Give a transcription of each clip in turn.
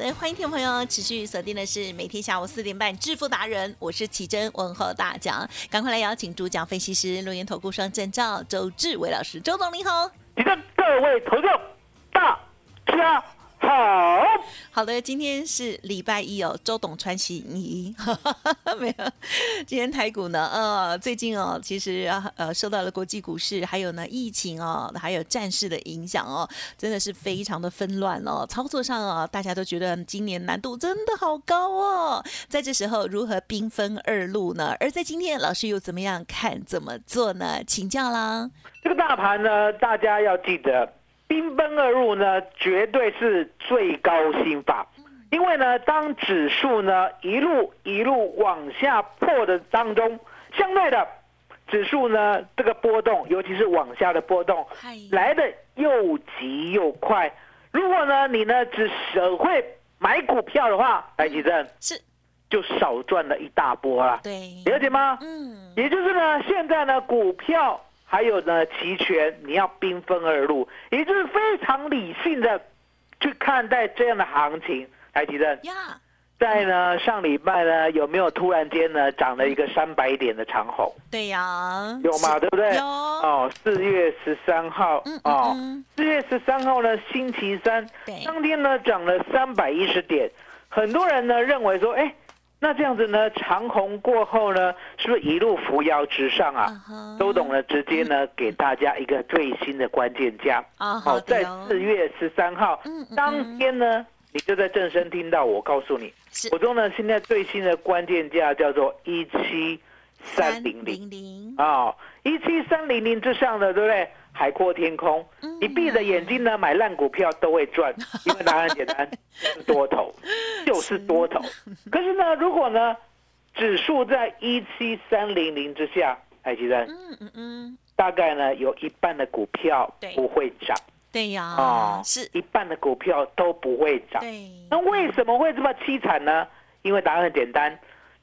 的，欢迎听众朋友持续锁定的是每天下午四点半致富达人，我是奇珍，问候大家，赶快来邀请主讲分析师录音投顾双证照周志伟老师，周总您好。你的各位投众，大家好。好的，今天是礼拜一哦，周董穿新衣，没有。今天台股呢，呃，最近哦，其实呃受到了国际股市还有呢疫情哦，还有战事的影响哦，真的是非常的纷乱哦。操作上啊，大家都觉得今年难度真的好高哦。在这时候如何兵分二路呢？而在今天，老师又怎么样看怎么做呢？请教啦。这个大盘呢，大家要记得，兵奔而入呢，绝对是最高心法。因为呢，当指数呢一路一路往下破的当中，相对的指数呢这个波动，尤其是往下的波动嗨，来的又急又快。如果呢你呢只学会买股票的话，来吉正是，就少赚了一大波了。对，了解吗？嗯，也就是呢，现在呢，股票还有呢期权，你要兵分二路，也就是非常理性的去看待这样的行情。台积电呀，在呢上礼拜呢，有没有突然间呢涨了一个三百点的长虹？对呀，有嘛，是。对不对？有，哦，四月十三号。嗯嗯哦嗯，四月十三号呢，星期三。对，当天呢涨了三百一十点，很多人呢认为说，哎，那这样子呢，长虹过后呢，是不是一路扶摇直上啊？哈周董呢，直接呢给大家一个最新的关键价。啊，好哦，在四月十三号当天呢，你就在正声听到我告诉你，是。我说呢，现在最新的关键价叫做一七三零零。啊，一七三零零之上的，对不对？海阔天空，嗯。你闭着眼睛呢买烂股票都会赚，因为答案简单，就是多头，就是多头。可是呢，如果呢指数在一七三零零之下，哎，其实嗯嗯嗯，大概呢有一半的股票不会涨。对呀啊，，是，一半的股票都不会涨。对，那为什么会这么凄惨呢？因为答案很简单，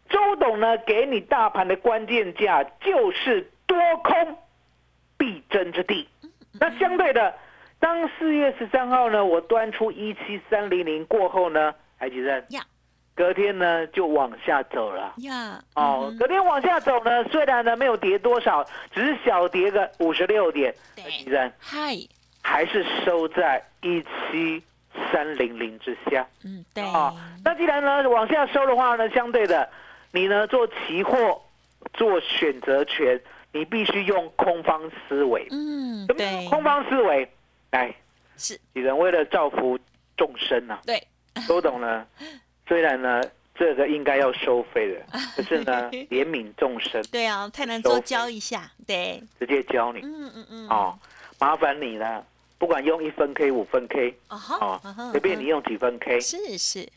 周董呢给你大盘的关键价就是多空必争之地。那相对的，当四月十三号呢，我端出一七三零零过后呢，海吉生呀。隔天呢就往下走了。呀，哦，嗯隔天往下走呢，虽然呢没有跌多少，只是小跌个五十六点，对。海吉生嗨，还是收在一七三零零之下。嗯，对，啊，那既然呢往下收的话呢，相对的，你呢做期货、做选择权，你必须用空方思维。嗯，对，空方思维？哎，是，你人为了造福众生啊，对，都懂呢。虽然呢这个应该要收费的，可是呢怜悯众生，对啊，太难做教一下，对，直接教你。嗯嗯嗯，哦，麻烦你呢，不管用一分 K、五分 K 哦哈随便你用几分 K，是是，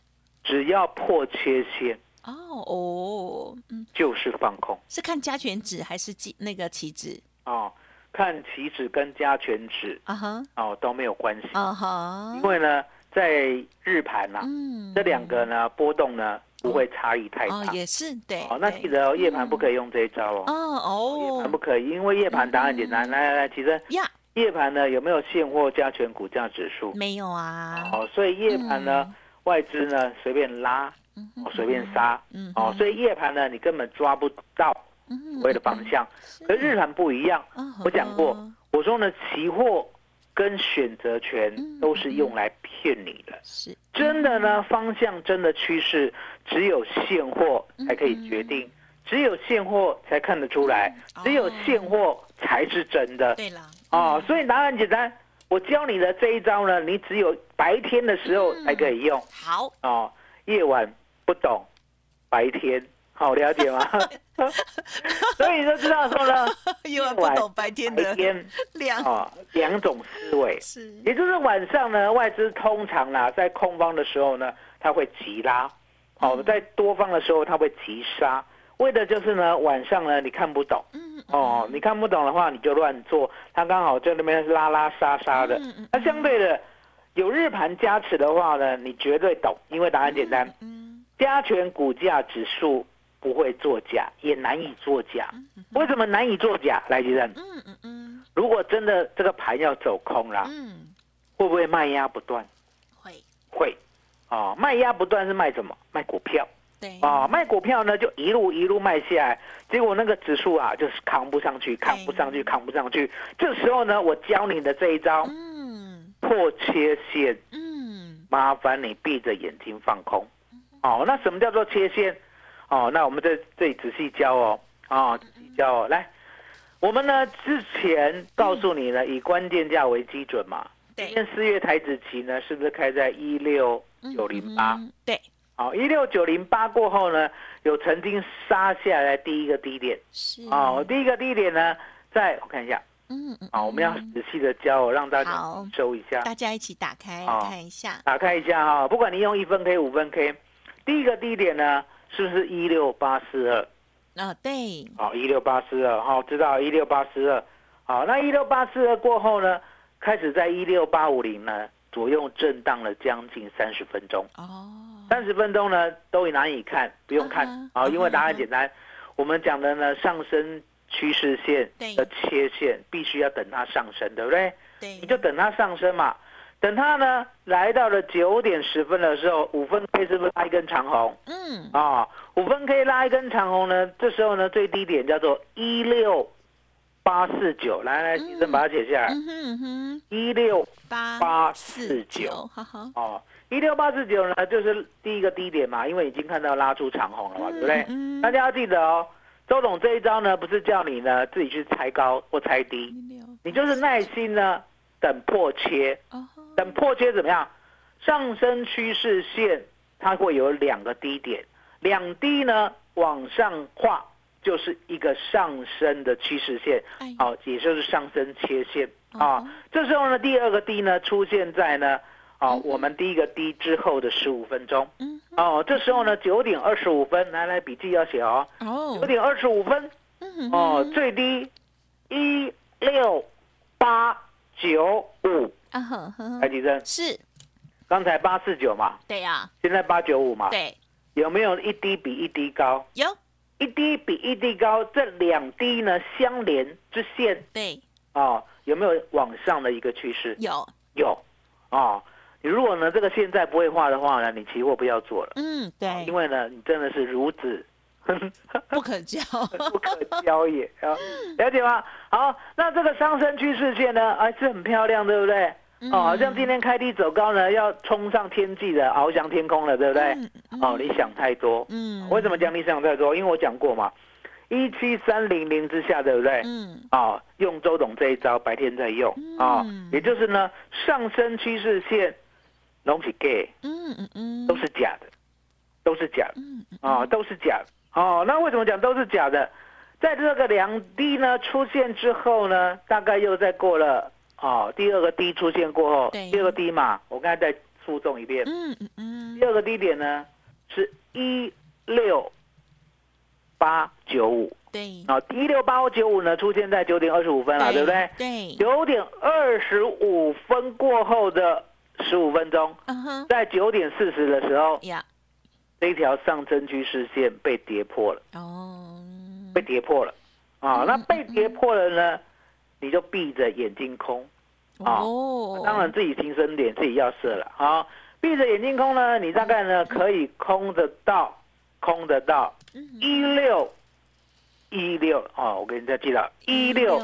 只要破切线哦哦，嗯，就是放空。是看加权指还是记那个期指哦，看期指跟加权指啊哈哦都没有关系，啊哈因，为呢，在日盘呐、嗯这两个呢波动呢不会差异太大。哦，也是对。哦，那对记得哦，夜盘不可以用这一招哦。哦夜盘哦不可以，因为夜盘答案简单。来来来，其实呀，夜盘呢有没有现货加权股价指数？没有啊。哦，所以夜盘呢，外资呢随便拉，哦随便杀，嗯哦，所以夜盘呢你根本抓不到所谓的方向。可是日盘不一样，嗯我讲过，我说呢，期货跟选择权嗯都是用来骗你的。是。真的呢，方向真的趋势，只有现货才可以决定，只有现货才看得出来，嗯只有现货才是真的。对了。哦，所以答案很简单，我教你的这一招呢，你只有白天的时候才可以用。好，哦，夜晚不懂，白天。好了解吗？所以你就知道说呢，因为不懂白天的白天量啊两种思维，是。也就是晚上呢，外资通常啦，在空方的时候呢，它会急拉，哦，在多方的时候它会急杀，为的就是呢，晚上呢你看不懂，嗯哦，你看不懂的话你就乱做，它刚好在那边拉拉杀杀的，嗯那相对的有日盘加持的话呢，你绝对懂，因为答案简单，嗯加权股价指数不会作假，也难以作假。为什么难以作假？来，吉生，嗯嗯嗯如果真的这个盘要走空了，嗯，会不会卖压不断？会会，啊、卖压不断是卖什么？卖股票对啊、卖股票呢就一路一路卖下来，结果那个指数啊就是扛不上去，扛不上去，扛不上去。这时候呢，我教你的这一招嗯破切线，嗯麻烦你闭着眼睛放空。哦，那什么叫做切线？哦，那我们在这里仔细教哦，啊、仔细教哦。来，我们呢之前告诉你呢，以关键价为基准嘛。今对天四月台子期呢，是不是开在一六九零八？嗯对好，一六九零八过后呢，有曾经杀下来第一个低点。是哦，第一个低点呢，在我看一下嗯嗯啊、我们要仔细的教哦，让大家收一下。大家一起打开好看一下打开一下哈，不管你用一分 K、五分 K，第一个低点呢，是不是一六八四二？哦对好，一六八四二，好，知道一六八四二。好，那一六八四二过后呢，开始在一六八五零呢左右震荡了将近三十分钟。哦三十分钟呢都难以看，不用看嗯哼好，因为答案简单。我们讲的呢，上升趋势线的切线必须要等它上升，对不对？对你就等它上升嘛。等它呢来到了九点十分的时候，五分 K 是不是拉一根长红。嗯。啊？五分 K 拉一根长红呢，这时候呢最低点叫做一六八四九，来来，医生把它写下来，一六八八四四九哦，一六八四九呢就是第一个低点嘛，因为已经看到拉出长红了嘛，对不对？嗯。大家要记得哦，周董这一招呢不是叫你呢自己去猜高或猜低，你就是耐心呢等破切。哦等破切怎么样？上升趋势线它会有两个低点，两低呢往上画就是一个上升的趋势线，哎好、也就是上升切线。哦。啊。这时候呢，第二个低呢出现在呢，哦，我们第一个低之后的十五分钟，嗯哦，这时候呢九点二十五分，来来笔记要写哦，哦。九点二十五分。嗯哦，最低一六八九五，啊呵呵来几声？是。刚才八四九嘛，对呀现在八九五嘛，对。有没有一滴比一滴高？有。一滴比一滴高，这两滴呢相连之线。对。啊、有没有往上的一个趋势？有。有。啊、你如果呢这个现在不会画的话呢，你期货不要做了，嗯对。因为呢你真的是孺子 不可教 不可教也啊，了解吗？好，那这个上升趋势线呢，还是很漂亮，对不对？嗯哦，好像今天开低走高呢，要冲上天际的，翱翔天空了，对不对？嗯嗯哦，你想太多。嗯为什么讲你想太多？因为我讲过嘛，一七三零零之下，对不对？嗯啊、用周董这一招，白天在用啊、嗯也就是呢，上升趋势线，拢是 gay，嗯嗯嗯都是假的，都是假的啊、都是假的。哦，那为什么讲都是假的？在这个两低呢出现之后呢，大概又再过了哦，第二个低出现过后，第二个低嘛，我刚才再附送一遍，嗯嗯嗯。第二个低点呢是一六八九五。对。啊，一六八九五呢出现在九点二十五分了，对不对？对。九点二十五分过后的十五分钟，在九点四十的时候，呀这一条上升趋势线被跌破了，哦，被跌破了啊。那被跌破了呢，你就闭着眼睛空。啊哦，当然自己停损点自己要设了啊。闭着眼睛空呢，你大概呢可以空得到，空得到一六一六啊，我给人家记到一六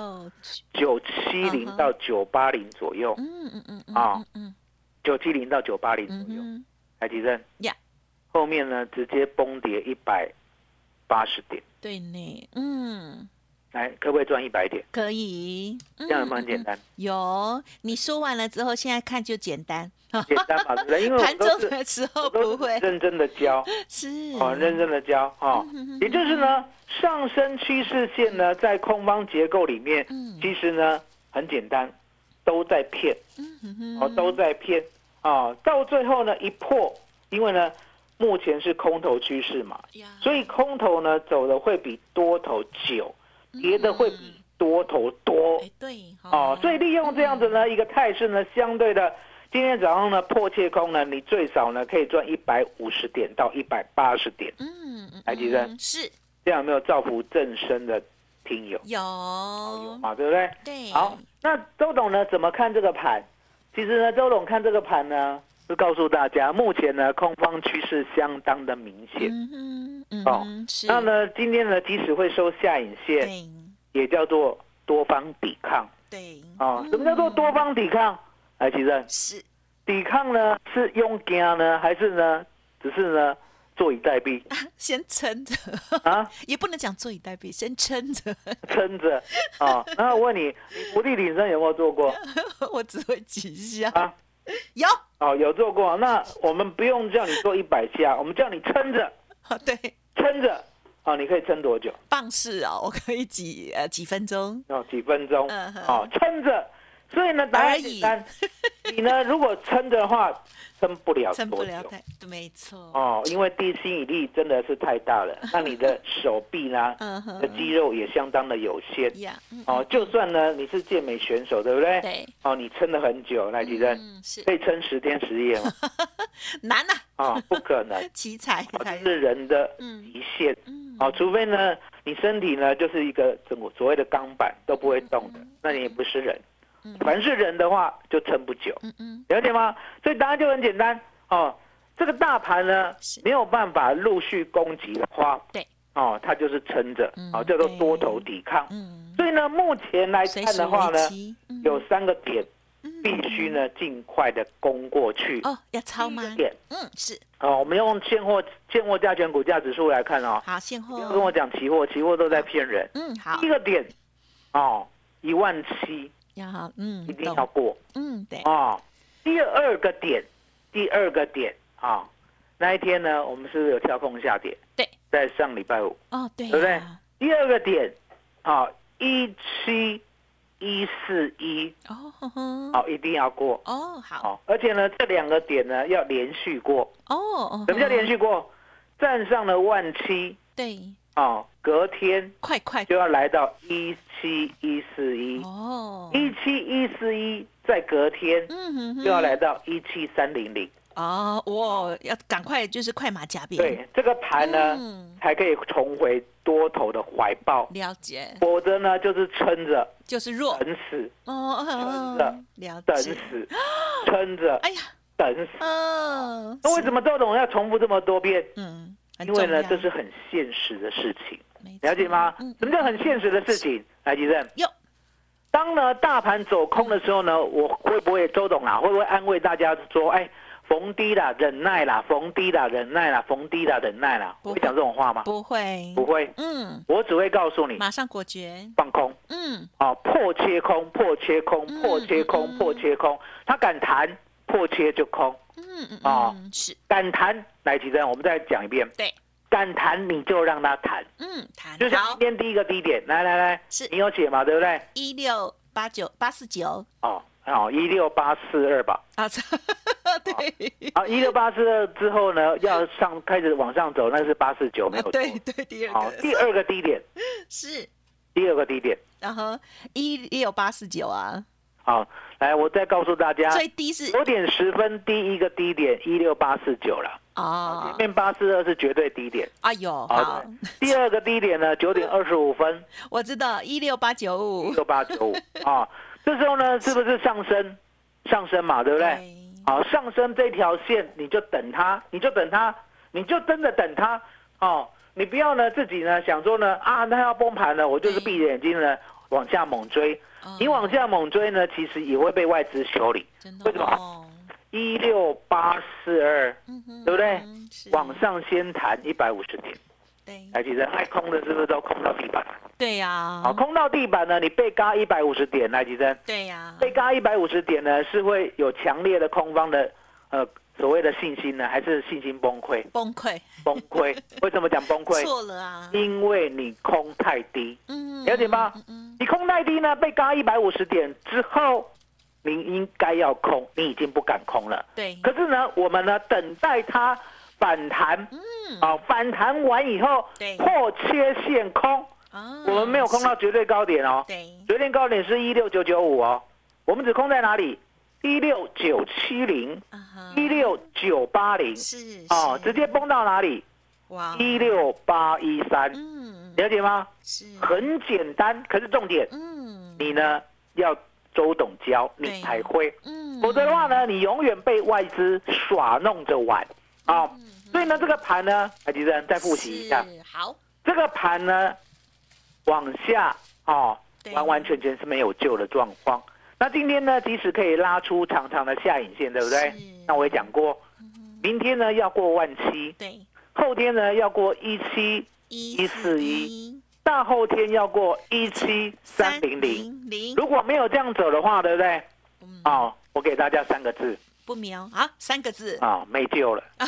九七零到九八零左右，嗯嗯嗯嗯啊嗯嗯九七零到九八零嗯左右。哼台积电呀，后面呢直接崩跌一百八十点，对呢，嗯，来可不可以赚一百点？可以，这这样有没有很简单？有，你说完了之后，现在看就简单。简单嘛，对不对？因为 盘中的时候不会，是认真的教。是。哦，认真的教哦，也就是呢，上升趋势线呢，在空方结构里面，嗯。其实呢很简单，都在骗。嗯哦，都在骗。啊，到最后呢一破，因为呢目前是空头趋势嘛，所以空头呢走的会比多头久，跌的会比多头多。哦，所以利用这样子呢一个态势呢，相对的。今天早上呢破切空呢，你最少呢可以赚一百五十点到一百八十点，嗯嗯，台积电。嗯是。这样有没有造福正身的听友？有。有嘛，对不对？对。好，那周董呢怎么看这个盘？其实呢，周董看这个盘呢，是告诉大家，目前呢空方趋势相当的明显。嗯哦那呢，今天呢，即使会收下影线，也叫做多方抵抗对啊。什么叫做多方抵抗？来，其实是抵抗呢是用惊呢，还是呢只是呢坐以待毙 先撑着，啊？也不能讲坐以待毙，先撑着。撑着啊？那我问你，你伏地挺身有没有做过 我只会几下，啊？有哦，有做过。那我们不用叫你做一百下，我们叫你撑着，对撑着。哦，你可以撑多久？棒式哦，我可以几呃几分钟，哦，几分钟。嗯哼哦，撑着。所以呢，答案而已简单。你呢，如果撑的话，撑不了撑不多久。了太，没错。哦，因为地心引力真的是太大了，那你的手臂呢，的肌肉也相当的有限。哦，就算呢你是健美选手，对不对？对，哦，你撑了很久，来吉珍，嗯是可以撑十天十夜吗？难呐，啊，不可能。奇才是人的嗯极限。嗯哦，除非呢，你身体呢就是一个所所谓的钢板都不会动的，那你也不是人。凡是人的话，就撑不久，嗯嗯。了解吗？所以答案就很简单哦。这个大盘呢没有办法陆续攻击的话，对，哦，它就是撑着嗯，哦，叫做多头抵抗。嗯，所以呢，目前来看的话呢，有三个点嗯。必须呢尽快的攻过去。哦要超吗？点。嗯是。哦，我们用现货现货价权股价指数来看哦，好现货。不要跟我讲期货，期货都在骗人。嗯好。第一个点，哦，一万七要好嗯一定要懂过嗯对哦、第二个点，第二个点啊、那一天呢，我们是不是有跳空下跌？对，在上礼拜五。哦对对不对第二个点，啊，一七一四一，哦好，一定要过。哦好好，而且呢，这两个点呢要连续过。哦哦什么叫连续？续过？站上了万七，对，啊，隔天快快就要来到一七一四一，哦一七一四一，再隔天嗯哼哼就要来到一七三零零。哦，哇，要赶快就是快马加鞭。对，这个盘呢嗯才可以重回多头的怀抱，了解，否则呢就是撑着就是弱。等死，哦，撑着了等。死，撑着哎呀，等死。嗯，那为什么周董要重复这么多遍？嗯，很因为呢，这是很现实的事情，了解吗？嗯？什么叫很现实的事情？来，吉正，哟，当呢大盘走空的时候呢，我会不会周董啊，会不会安慰大家说，哎，逢低啦，忍耐啦，逢低啦，忍耐啦，逢低啦，忍耐啦，不会。会讲这种话吗？不会，不会，嗯，我只会告诉你马上果决，放空。嗯，啊，破切空，破切空，嗯破切嗯空，嗯。破切空，他敢弹破切就空，嗯嗯哦嗯，是。敢谈，来，吉正，我们再讲一遍，对，敢谈你就让他谈，嗯，谈就像好。今天第一个低点，来来来，是。你有写嘛，对不对？一六八九八四九。哦，哦，一六八四二吧。啊，这 对，啊，一六八四二之后呢，要上开始往上走，那是八四九，没有对对，第二好，个第二个低点，是，第二个低点。然后一六八四九啊，好，来，我再告诉大家，最低是九点十分第一个低点一六八四九了。哦前，面八四二是绝对低点。哎呦，好好，第二个低点呢，九点二十五分，我知道一六八九五，一六八九五啊。这时候呢，是不是上升？上升嘛，对不对？好，上升这条线你就等它，你就等它，你就真的等它哦。你不要呢自己呢想说呢啊，那要崩盘了，我就是闭着眼睛呢往下猛追。哦你往下猛追呢，其实也会被外资修理。为什么？哦一六八四二对不对？往上先弹一百五十点，对。来，其实爱空的是不是都空到地板？对呀，好，空到地板呢，你被嘎一百五十点，来吉珍，对呀，被嘎一百五十点呢，是会有强烈的空方的呃所谓的信心呢，还是信心崩溃？崩溃，崩溃？为什么讲崩溃？错了啊，因为你空太低，嗯了解吗？嗯嗯你空太低呢，被嘎一百五十点之后，你应该要空，你已经不敢空了。对，可是呢，我们呢等待它反弹，嗯啊，反弹完以后对破切线空，啊我们没有空到绝对高点哦，对，绝对高点是一六九九五哦，我们只空在哪里？一六九七零、一六九八零，是哦，直接崩到哪里？哇，一六八一三，嗯。了解吗？是。很简单，可是重点，嗯。你呢要周董教，你才会，嗯。否则的话呢，你永远被外资耍弄着玩。啊。嗯所以呢，这个盘呢，海吉生再复习一下，是好，这个盘呢往下哦，完完全全是没有救的状况。那今天呢，即使可以拉出长长的下影线，对不对？那我也讲过，明天呢要过万七，对，后天呢要过一七，一四一。大后天要过一七三零零。零，如果没有这样走的话，对不对？嗯。哦，我给大家三个字不瞄啊，三个字，啊、没救了，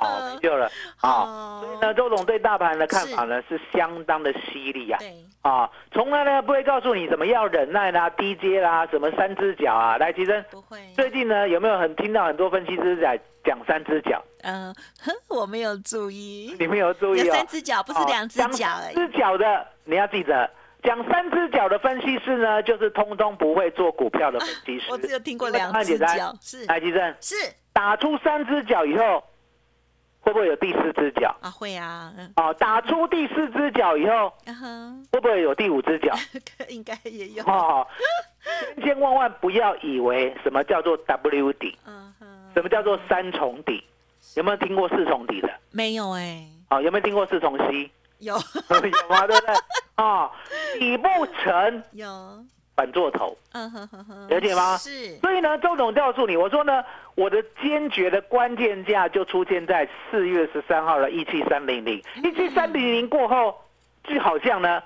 哦，没救了啊。哦所以呢，周总对大盘的看法呢是相当的犀利啊。对，啊，从来呢不会告诉你什么要忍耐啦、低阶啦、什么三只脚啊。来，其实不会，最近呢有没有很听到很多分析师在讲三只脚？嗯，哼我没有注意，你们有注意哦？有三只脚，不是哦两只讲脚。三只脚的你要记得，讲三只脚的分析师呢，就是通通不会做股票的分析师。我只有听过两只答案简单脚，是来，吉正是打出三只脚以后，会不会有第四只脚？啊，会啊，嗯哦，打出第四只脚以后，会不会有第五只脚？应该也有，哦，千千万万不要以为什么叫做 W 底，嗯哼，什么叫做三重底？有没有听过四重底的？没有哎，哦，有没有听过四重 C？有。有吗？对不对？哦，底部成有，反做头，嗯哼哼哼，了解吗？是，所以呢，周总告诉你，我说呢，我的坚决的关键价就出现在四月十三号的一七三零零，一七三零零过后，就好像呢，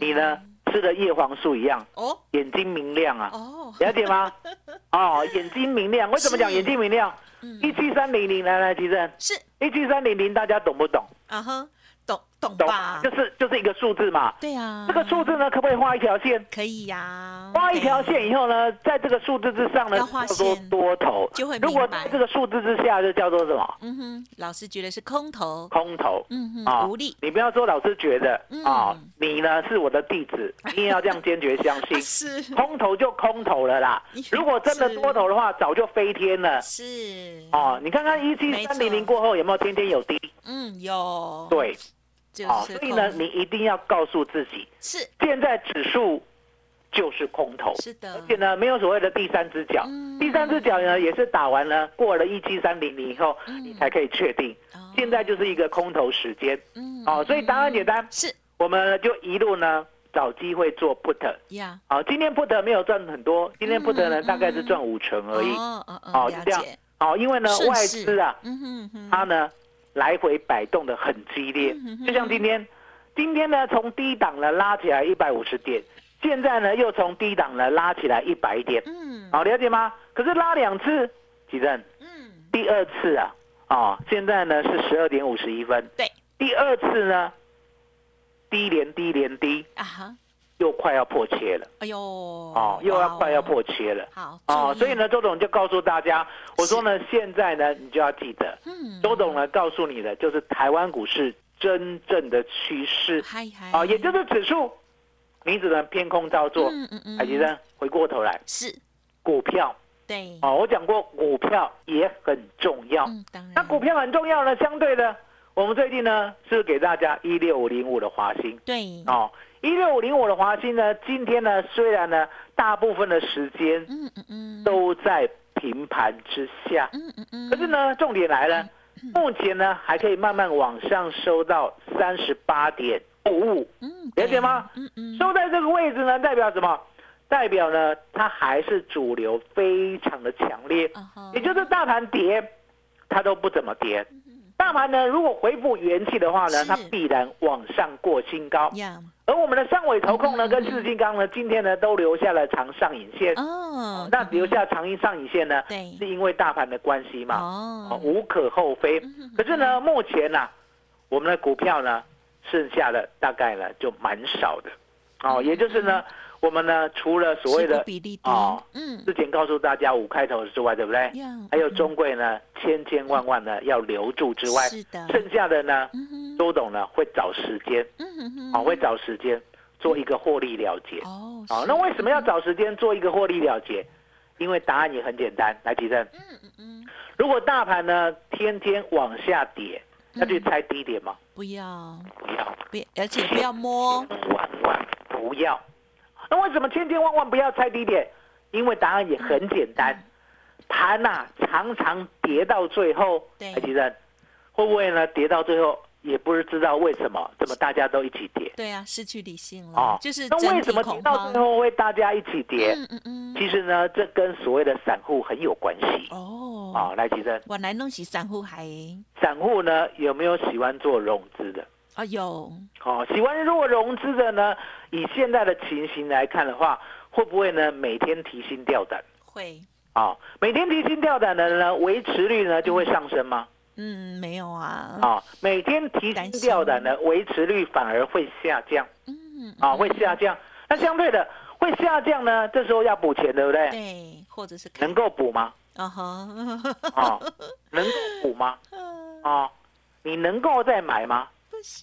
你呢吃了叶黄素一样，哦。眼睛明亮啊，哦，了解吗？哦，眼睛明亮，为什么讲眼睛明亮？嗯。一七三零零，来来，提正，是。一七三零零，大家懂不懂？啊哈，懂吧？就是就是一个数字嘛。对啊，这个数字呢，可不可以画一条线？可以呀，画一条线以后呢，在这个数字之上呢，要画叫做多头。就会如果在这个数字之下，就叫做什么？嗯哼，老师觉得是空头，空头。嗯哼，啊无力，你不要说老师觉得嗯啊，你呢是我的弟子，你也要这样坚决相信。是空头就空头了啦，如果真的多头的话，早就飞天了。是，哦，你看看一七三零零过后有没有天天有低？嗯，有，对，就是，哦所以呢，你一定要告诉自己，是。现在指数就是空头，是的。而且呢，没有所谓的第三只脚。嗯。第三只脚呢，也是打完了，过了一七三零零以后，嗯。你才可以确定。哦。现在就是一个空头时间，嗯。哦，所以答案简单，是。我们就一路呢找机会做 put。呀，好，今天 put 没有赚很多，今天 put 呢嗯大概是赚五成而已。哦哦哦，就了这样。解，。好，因为呢外资啊，嗯哼哼，它呢来回摆动的很激烈。就像今天，今天呢从低档呢拉起来一百五十点，现在呢又从低档呢拉起来一百点，嗯。好了解吗？可是拉两次，几阵？嗯，第二次啊，哦，现在呢是十二点五十一分，对，第二次呢低连低连低，啊哈，又快要破切了，哎呦，哦，又要快要破切了。好哦，所以呢，周董就告诉大家，我说呢，现在呢，你就要记得，嗯，周董呢告诉你的就是台湾股市真正的趋势。啊，也就是指数，你只能偏空操作。嗯嗯嗯，海吉生，回过头来，是。股票。对，哦，我讲过股票也很重要。嗯，当然，那股票很重要呢，相对的，我们最近呢是给大家一六五零五的华兴？对，哦，一六五零五的华兴呢，今天呢虽然呢大部分的时间嗯嗯嗯，都在平盘之下，嗯嗯嗯，可是呢重点来了，目前呢还可以慢慢往上收到三十八点五五，嗯，了解吗？嗯嗯，收在这个位置呢，代表什么？代表呢它还是主流非常的强烈。也就是大盘跌，它都不怎么跌。大盘呢，如果恢复元气的话呢，它必然往上过新高。我们的上尾投控呢，嗯跟四金刚呢，今天呢都留下了长上影线。哦，那留下长阴上影线呢，对是因为大盘的关系嘛，哦哦，无可厚非。可是呢，目前呢，我们的股票呢，剩下的大概呢就蛮少的。哦，也就是呢，我们呢除了所谓的比例低。哦，嗯，之前告诉大家五开头之外，对不对？呀，还有中贵呢，千千万万呢要留住之外，是的，剩下的呢，周董呢会找时间，嗯哼哼，啊，会找时间做一个获利了结。哦，啊，那为什么要找时间做一个获利了结？因为答案也很简单，来，吉正，嗯嗯嗯，如果大盘呢天天往下跌，要去猜低点吗？不要，不要，不，而且不要摸，万万不要。那为什么千千万万不要猜低点？因为答案也很简单，盘呐、常常跌到最后，对来，吉正，会不会呢跌到最后也不是知道为什么，怎么大家都一起跌对啊，失去理性啊了，？就是那为什么到最慌，后会大家一起跌？嗯嗯嗯，其实呢，这跟所谓的散户很有关系。哦，啊，来，吉正，原来弄起散户还，散户呢有没有喜欢做融资的？啊有，哦，喜欢弱融资的呢，以现在的情形来看的话，会不会呢每天提心吊胆？会，啊、每天提心吊胆的呢，维持率呢就会上升吗？嗯，没有啊，啊、每天提心吊胆的维持率反而会下降嗯，啊、会下降。那相对的会下降呢，这时候要补钱，对不对？对，或者是看能够补吗？啊哈，啊、能够补吗？啊、你能够再买吗？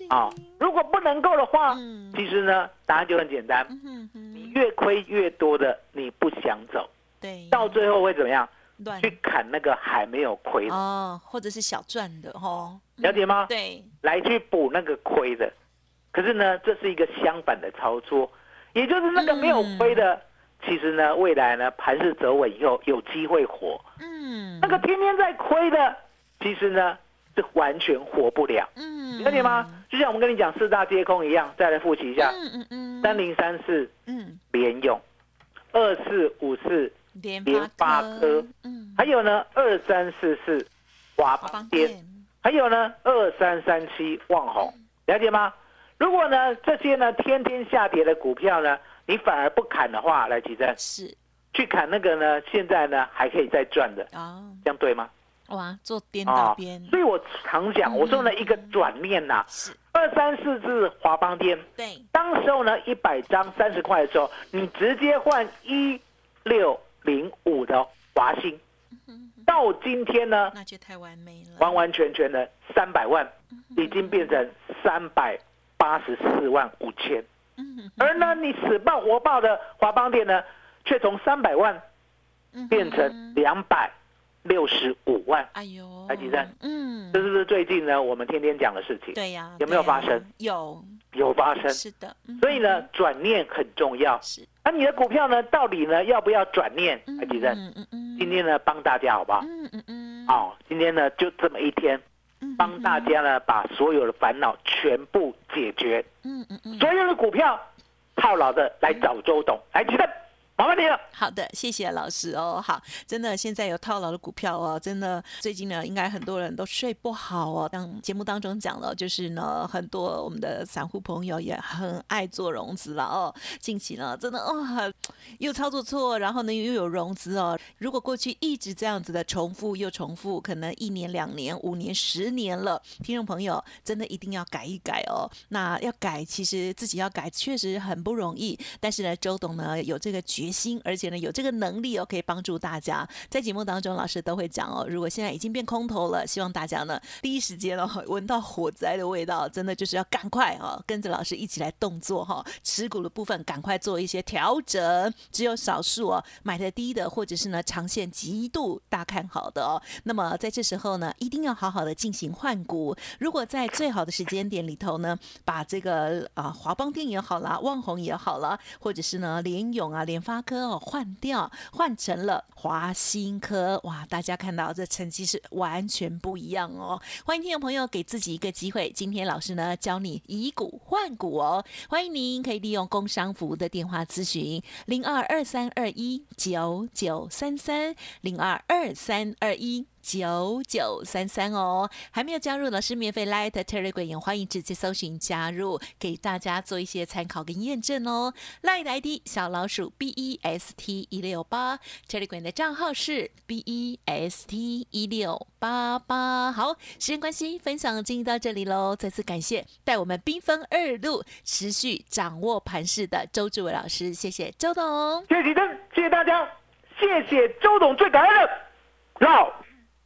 啊、如果不能够的话，嗯。其实呢，答案就很简单，嗯哼你，越亏越多的，你不想走，对，到最后会怎么样？去砍那个还没有亏的，哦，或者是小赚的哦，了解吗？对，来去补那个亏的。可是呢，这是一个相反的操作，也就是那个没有亏的，其实呢，未来呢盘势走稳以后有机会活。嗯，那个天天在亏的，其实呢是完全活不了，嗯，了解吗？就像我们跟你讲四大皆空一样，再来复习一下：嗯嗯嗯，三零三四嗯，联用，二四五四，联联发科，嗯，还有呢二三四四华华邦邦电。还有呢，二三三七旺宏，了解吗？如果呢这些呢天天下跌的股票呢，你反而不砍的话，来吉正是去砍那个呢，现在呢还可以再赚的，哦，这样对吗？哇，做颠倒边，所以我常讲，我说呢一个转念呐、是。二三四字华邦店，对，当时候呢一百张三十块的时候，你直接换一六零五的华兴，到今天呢那就太完美了，完完全全的三百万，已经变成三百八十四万五千。嗯而呢，你死抱活抱的华邦店呢，却从三百万嗯变成两百六十五万。哎呦，台积电嗯这，是不是最近呢我们天天讲的事情？对呀，有没有发生？有，有发生。是的，嗯所以呢，转念很重要。是，那你的股票呢，到底呢要不要转念？台积电，嗯嗯嗯，今天呢帮大家好不好？嗯嗯嗯，哦，今天呢就这么一天，嗯帮大，家呢把所有的烦恼全部解决。嗯嗯嗯，所有的股票套牢的来找周董，来举手，麻烦你了。好的，谢谢老师哦。好，真的现在有套牢的股票哦，真的最近呢，应该很多人都睡不好哦。像节目当中讲了，就是呢，很多我们的散户朋友也很爱做融资了哦。近期呢，真的哦，又操作错，然后呢又有融资哦。如果过去一直这样子的重复又重复，可能一年、两年、五年、十年了，听众朋友真的一定要改一改哦。那要改，其实自己要改确实很不容易，但是呢，周董呢有这个决心，而且呢有这个能力哦，可以帮助大家。在节目当中，老师都会讲哦，如果现在已经变空头了，希望大家呢第一时间哦 闻到火灾的味道，真的就是要赶快哦跟着老师一起来动作哈、持股的部分赶快做一些调整，只有少数哦买的低的，或者是呢长线极度大看好的哦，那么在这时候呢，一定要好好的进行换股。如果在最好的时间点里头呢，把这个啊华邦电也好啦，旺宏也好啦，或者是呢联勇啊、联发科哦换掉，换成了华新科，哇，大家看到这成绩是完全不一样哦。欢迎听众朋友给自己一个机会，今天老师呢教你以股换股哦，欢迎您可以利用工商服务的电话咨询零二二三二一九九三三零二二三二一。九九三三哦，还没有加入老师免费 Light Telegram，也欢迎直接搜寻加入，给大家做一些参考跟验证哦。Light ID 小老鼠 B E S T 一六八，Telegram 的账号是 B E S T 一六八八。好，时间关系，分享进行到这里喽。再次感谢带我们兵分二路，持续掌握盘势的周志伟老师，谢谢周董。谢谢启真，谢谢大家，谢谢周董，最感恩的老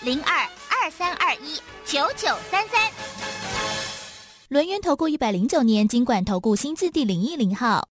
零二二三二一九九三三。轮源投顾一百零九年金管投顾新字第零一零号。